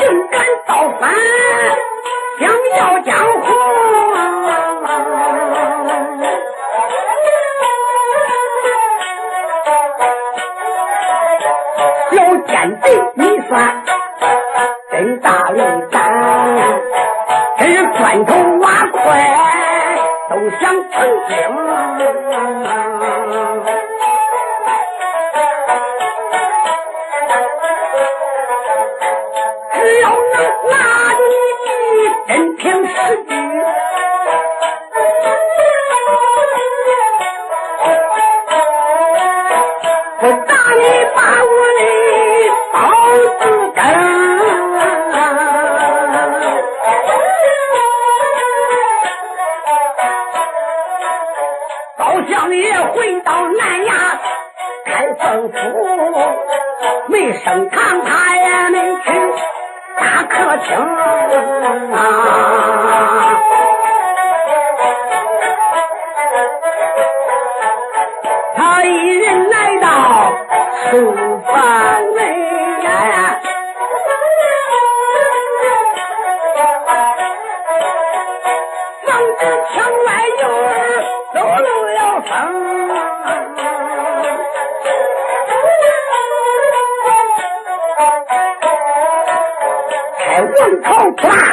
竟敢造反，想要江湖，要奸贼，你算。叫你回到南衙开政府没升堂他也没去大客厅啊。o'clock.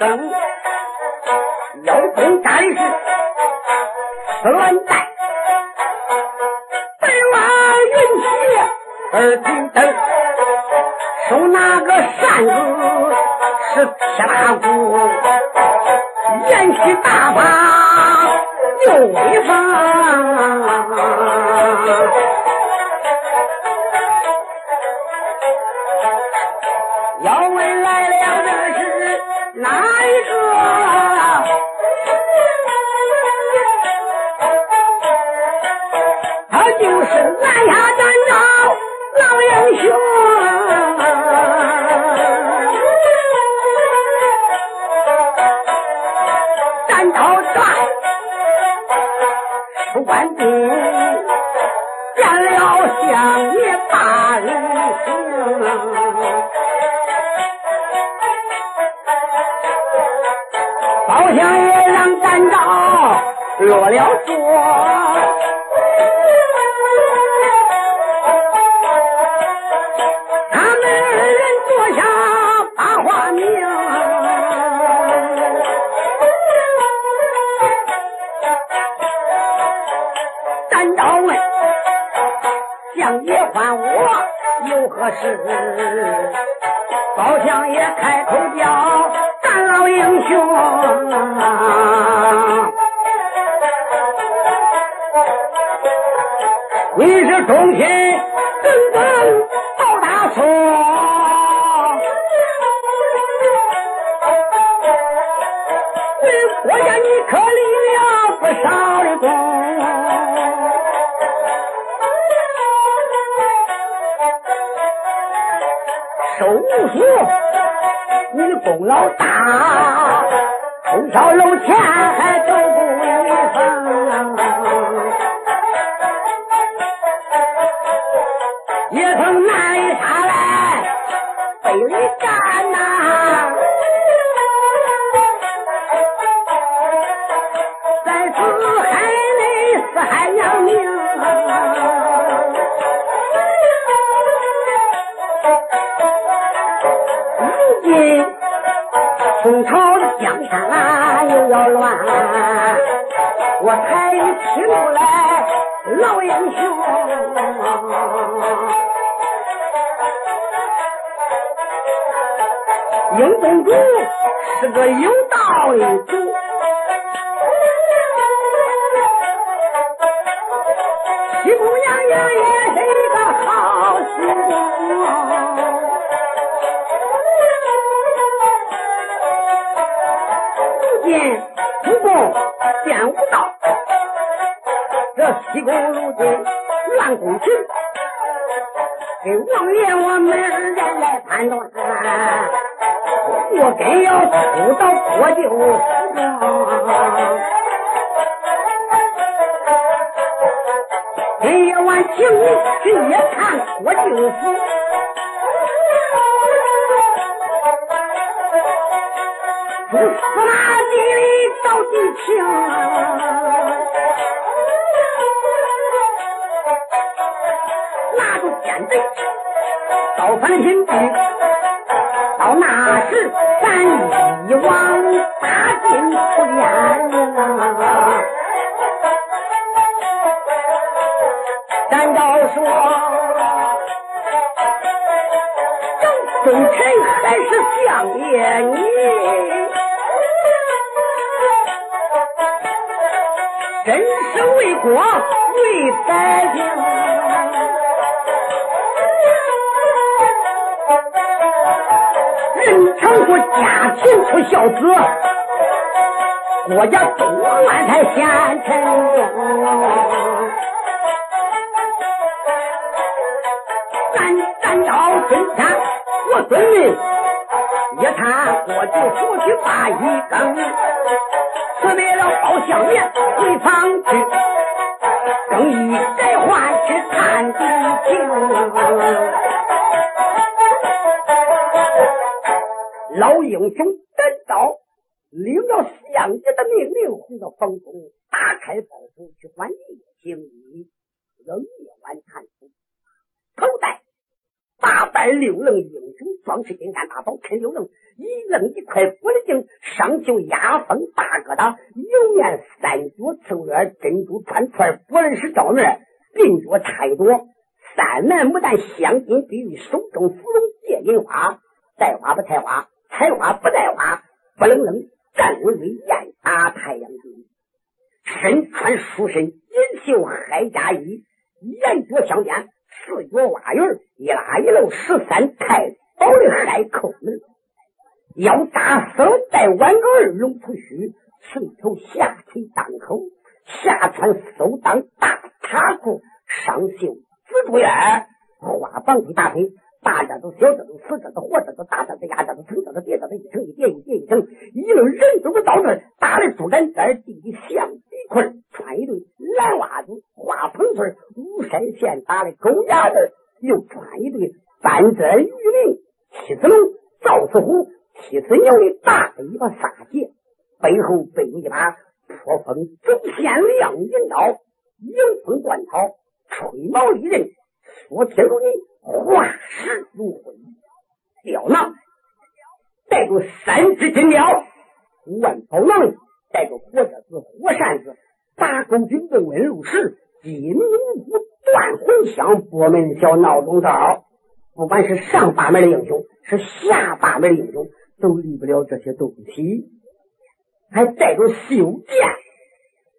等腰中战士是蓝带白马云鞋二斤灯手拿个扇子是铁大鼓我了解我才听出来老英雄，英公主是个有道的我该要出到国舅府，今夜晚请你去夜看国舅府。司马地里找地情，拿着尖贼造反新局。那时，咱一往大进出烟咱要说，忠臣还是相爷你。真是为国为百姓，人常说家贫出孝子，国家多乱才贤臣用。咱咱到今天，我孙女一看我就出去把一更。准备了包香面回房去，更衣改换去探地情。英雄赶到，领了相爷的命令，回到房中，打开包袱去换夜行衣，要夜晚探出，头戴八百六棱英雄装饰金丹大宝，陈六棱。一棱一块玻璃镜，上绣压风大疙瘩，油面三角刺月珍珠串串，不论是照面，鬓角插一朵三枚牡丹镶金碧玉，手中芙蓉借银花，带花不采花，开花不带花，不愣愣站巍巍雁打太阳镜，身穿书身锦绣海家衣，眼角镶边，四角挖云，一拉一漏十三太保的海扣门。腰扎丝带挽儿龙吐须，垂头下垂当口，下穿收裆大叉裤，上绣紫竹眼，花绑一大腿，大家都、小褶子、死褶子、活褶子、大褶子、压褶子、层褶子、叠褶子，一层一叠一叠一层，一路人都不到这，打的竹竿尖，地的象鼻坤，穿一对蓝袜子，花蓬穗，五山县打的狗牙子，又穿一对半遮鱼鳞，七子龙，赵四虎。七寸牛的大尾巴撒结，背后背一把破风走线亮银刀，迎风贯草，吹毛利刃，说天如你，化石如灰。吊囊带着三只金镖，万宝囊带着火折子、火扇子，八勾军的温路石，金牛骨断魂香，拨门小闹钟罩。不管是上八门的英雄，是下八门的英雄。都离不了这些东西，还带着袖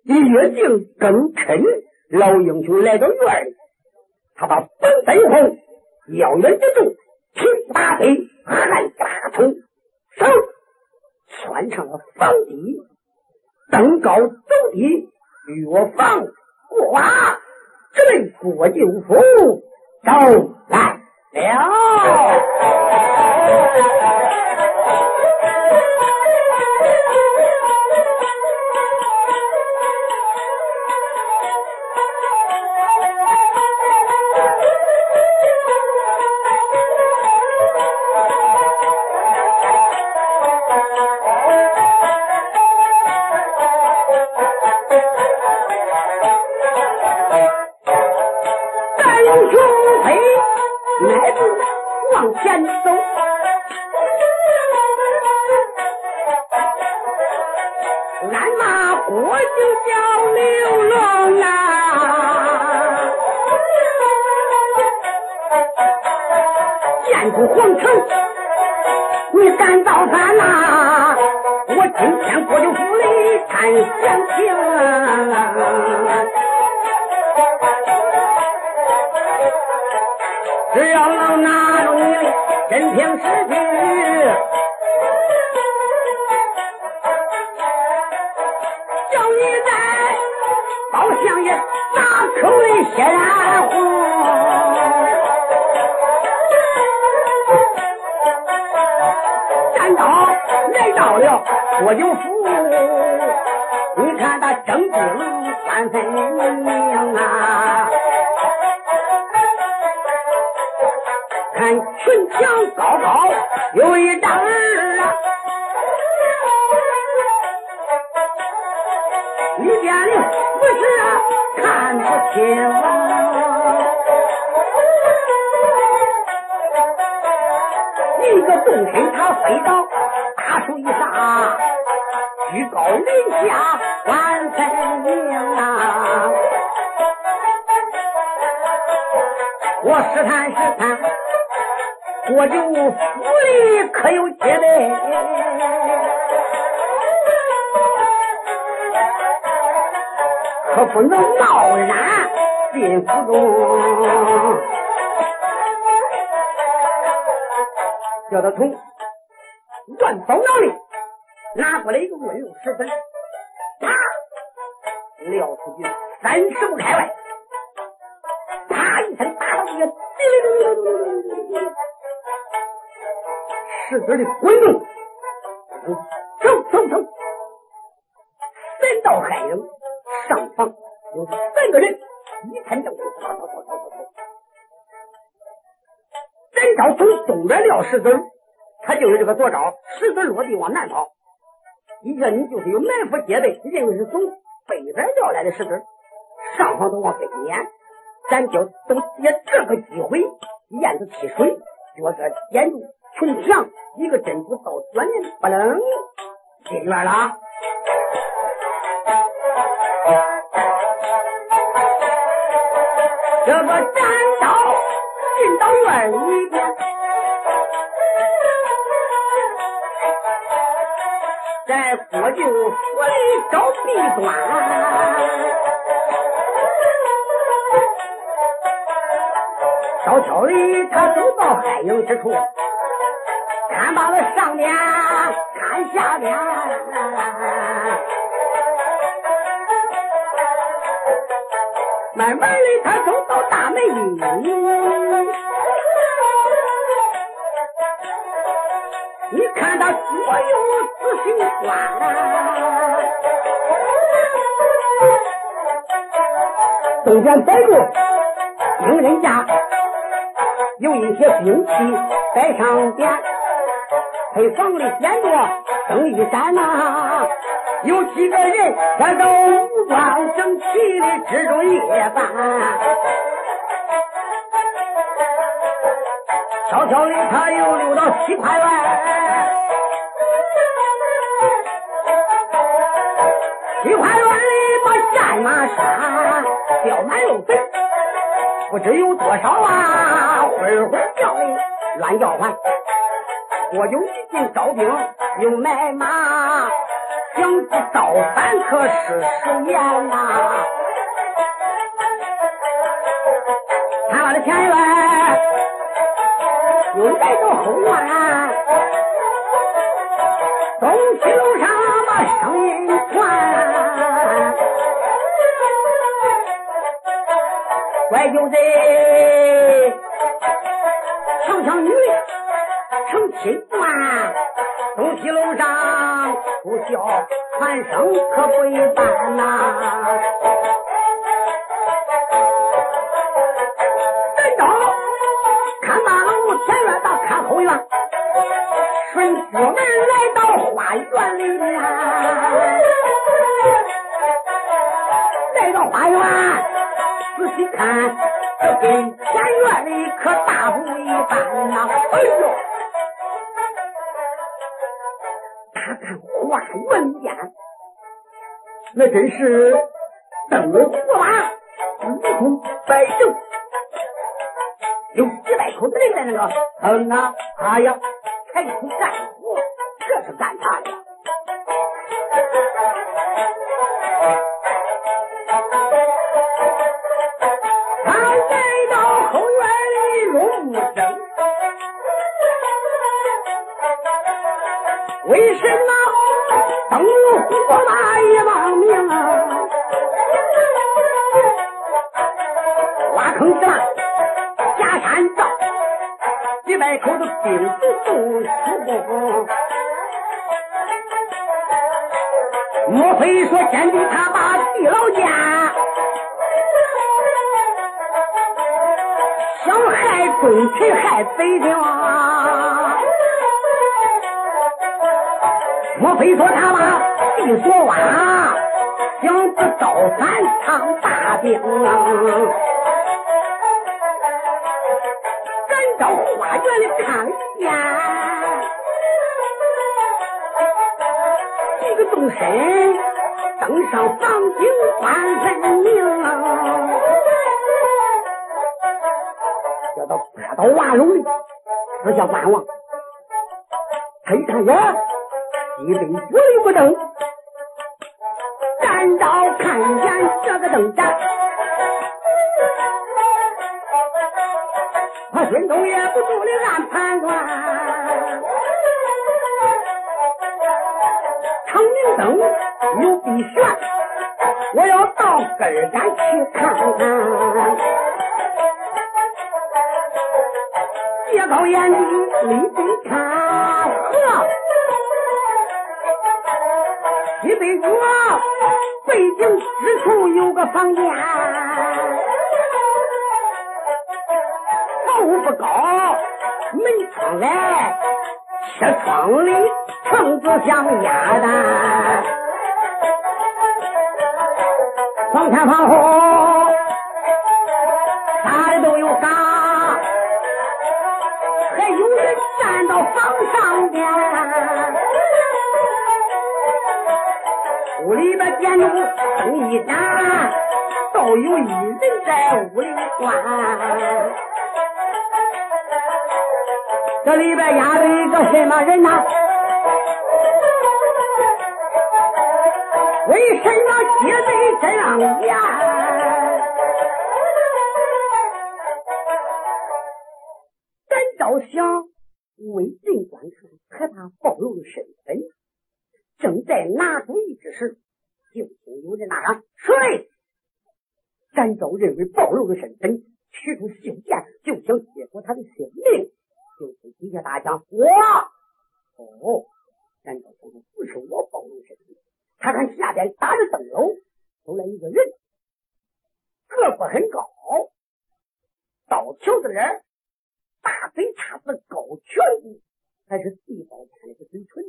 剑，越境更坑。老英雄来到院里，他把本背后咬人之重，挺大腿，汉大冲，手穿上了方底，登高走低，越房过瓦，直奔郭舅父都来了。我有福，你看他正经三分明啊。看群墙高高有一丈啊，里边的不是看不清啊。一个洞天他飞到居高临下万分明啊。我试探试探。我就府里可有接待，可不能贸然进府中。叫他从乱包囊里拿过来一个温柔石子，啪，撂出去三十步开外，啪一声打到地下，石子的滚动，走走走，三道海影，上方有三个人，一看正走，走走走走走。咱招从东边撂石子，他就是这个左招，石子落地往南跑。一个你就是有埋伏戒备，认为是从北边撂来的石子，上方都往北撵，咱就都借这个机会沿着溪水，就是沿住。城墙一个珍珠到转的不能进院了。这个斩刀进到院里边，在国舅府里找弊端，悄悄的他走到海影之处。看罢了上面，看下面，慢慢的他走到大门里，你看他左右仔细观，中间摆着兵刃架，有一些兵器在上边。配房里点着灯一盏呐，有几个人他都武装整齐的值着夜班，悄悄的他又溜到西块外，马杀，吊满肉粉，不知有多少啊，会会叫的乱叫唤。我有一进招兵，又买马，想造反可是十年呐。看完了前院，又来到后院，怪就在强强女。成亲官，东西楼上不叫喊声可不一般呐！等到看大楼前院到看后院，顺府门来到花园里面，来到花园仔细看，这跟前院里可大不一般呐！哎呦！他看花园间那真是灯火马，如同百兽，有几百口子人在那个嗯啊啊呀，开出战火，这是干啥的？为什么灯火把一亡命？挖坑子下山道，几百口子兵卒都死莫非说先帝他把地老家想害忠臣害百姓？莫非说他把地锁挖，想不造反唱大兵？赶到花园里看见，一个动身登上房顶观分明，叫到八刀瓦龙里四下观望，他一看呀。一杯酒里不动，赶到看见这个灯盏，他心中也不住的暗盘算。长明灯有必悬，我要到根儿干去看看。借高眼的立对看，西北角背景之处有个房间，房屋不高，门窗来，车窗里窗子像鸭蛋，房前房后一盏，倒有一人在屋里关。这里边压着一个什么人呐？为什么写的这样严？咱照想为人观看，可他暴露了身份。正在拿主意之时，就听有人呐喊：“谁？”展昭认为暴露了身份，取出袖剑就想结果他的性命。就听底下大讲：“我哦！”难道说：“不是我暴露身份。”他看下边打着灯笼走来一个人，个子很高，刀条子脸，大嘴叉子，高颧骨，还是地包天的嘴唇。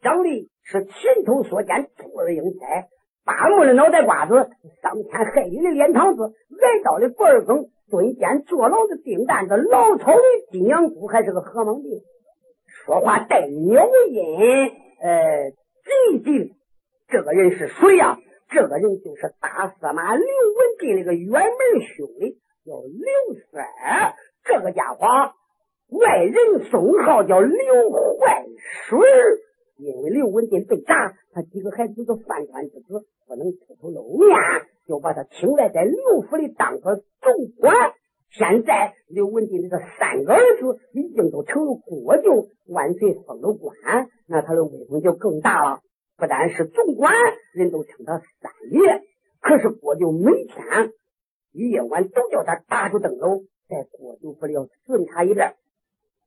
长得是前头所见兔儿英才，八路的脑袋瓜子，上天黑里的脸膛子，挨刀的脖儿梗，蹲监坐牢的钉蛋子，老草的金阳骨，还是个河蟒病，说话带鸟音，呃，急急。这个人是谁呀？这个人就是大司马刘文静那个远门兄弟，叫刘三。这个家伙外人封号叫刘坏水。因为刘文静被炸，他几个孩子都犯官之子，不能出头露面，就把他请来在刘府里当个总管。现在刘文静的这三个儿子已经都成了国舅，万岁封了官，那他的威风就更大了。不但是总管，人都称他三爷。可是国舅每天一夜晚都叫他打住灯笼，在国舅府里要巡查一遍，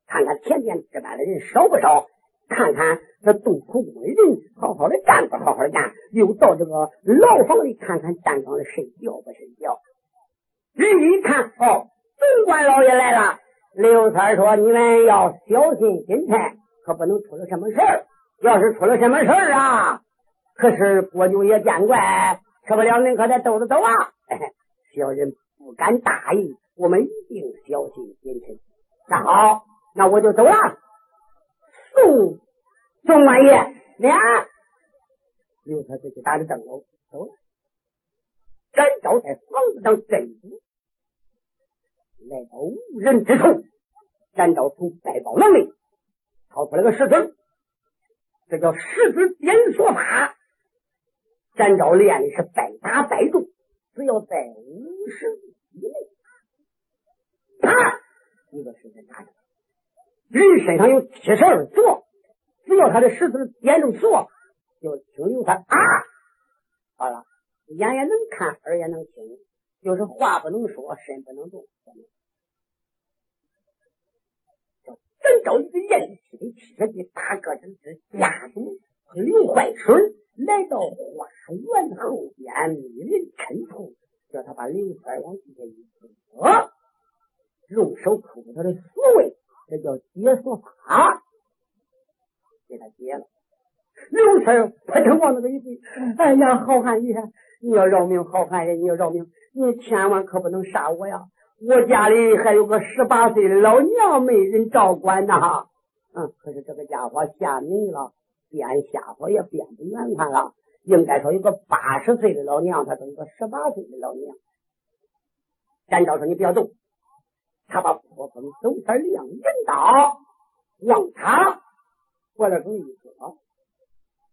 看看前天值班的人少不少。看看这洞口中的人，好好的干不好好的干，又到这个牢房里看看站岗的睡觉不睡觉。人一看，哦，总管老爷来了。刘三说：“你们要小心心态，可不能出了什么事儿。要是出了什么事儿啊，可是国舅爷见怪，吃不了恁可得兜着走啊。小人不敢大意，我们一定小心谨慎。那好，那我就走了。”宋总管爷，俩刘太就去打着灯笼走了。展昭在房子上镇住，来到无人之处，展昭从背包囊里掏出来个石子，这叫石子点锁法。展昭练的是百打百中，只要在五十以内，啪，一个石子打着。人身上有七十二座，只要他的石子点住锁，就听刘三啊，好了。眼也能看，耳也能听，就是话不能说，身不能动。叫真招一个硬气的铁的大个子之家主刘怀春来到花园后边，密人衬头，叫他把刘怀往地下一搁，用手抠住他的锁位，这叫解锁法，给他解了。刘三扑腾往那个一跪，哎呀，好汉爷！你要饶命，好汉爷！你要饶命！你千万可不能杀我呀！我家里还有个十八岁的老娘没人照管呐。嗯，可是这个家伙下迷了，变瞎话也变不圆满了。应该说有个八十岁的老娘，他都有个十八岁的老娘。展昭说：“你不要动。”他把破风手天亮银刀往他过来中一搁。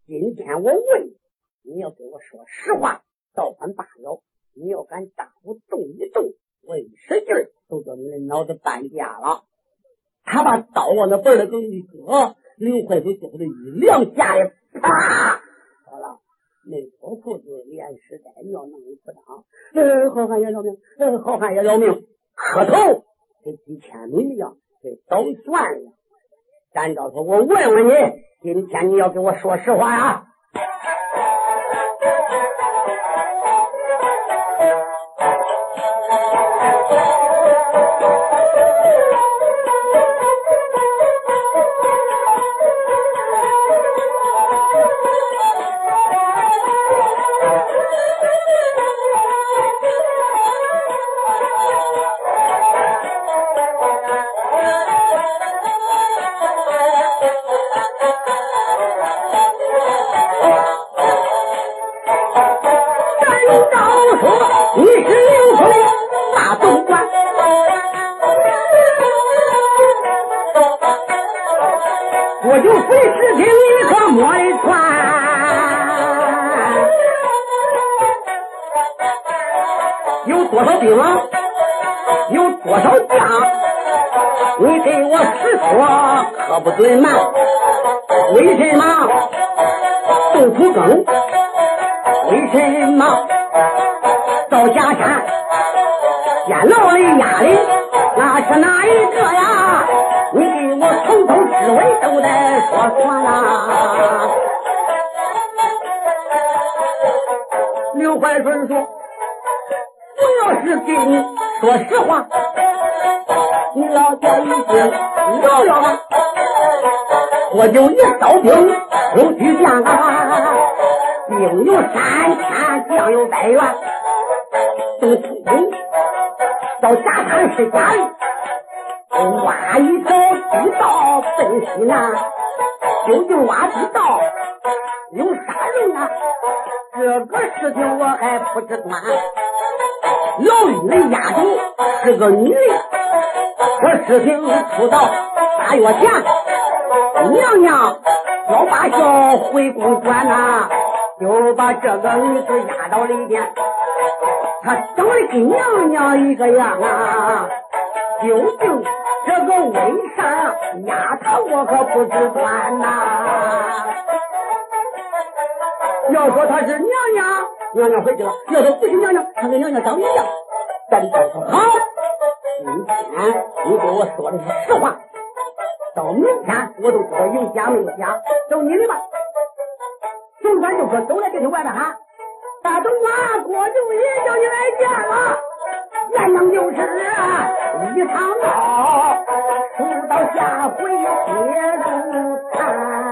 今天我问你要给我说实话。倒翻罢了，你要敢大步动一动，我一使劲，都叫你的脑子半架了。他把刀往那背儿里一搁，刘怀就叫他一两下的，啪！好了，没脱裤子，连屎带尿弄一裤裆。呃，好汉爷饶命！呃，好汉爷饶命！磕头这几千米一样，跟倒悬一样。咱昭说：“我问问你，今天你要给我说实话呀家里，那是哪一个呀？你给我从头至尾都得说说啦。刘怀春说：“我要是给你说实话，你老家已经饶了吧？我就一烧兵都去见了，兵有三千，将有百员，都通通。”到下滩是家里，挖一条地道奔西南，究竟挖地道有啥人啊？这个事情我还不知端。老玉的丫头是个女的，这事情出到大月前。娘娘要把小回宫转呐，就把这个女子压到里边。她长得跟娘娘一个样啊，究竟这个为啥压她，我可不知端呐。要说她是娘娘，娘娘回去了；要说不是娘娘，她跟娘娘长一样。咱都说好，今天你给我说的是实话。到明天我都知道有假没有假，走你的吧。总管就说都来这里外边喊，大东啊，郭舅爷叫你来见了，愿能就是啊，一场好，不到下回接着看。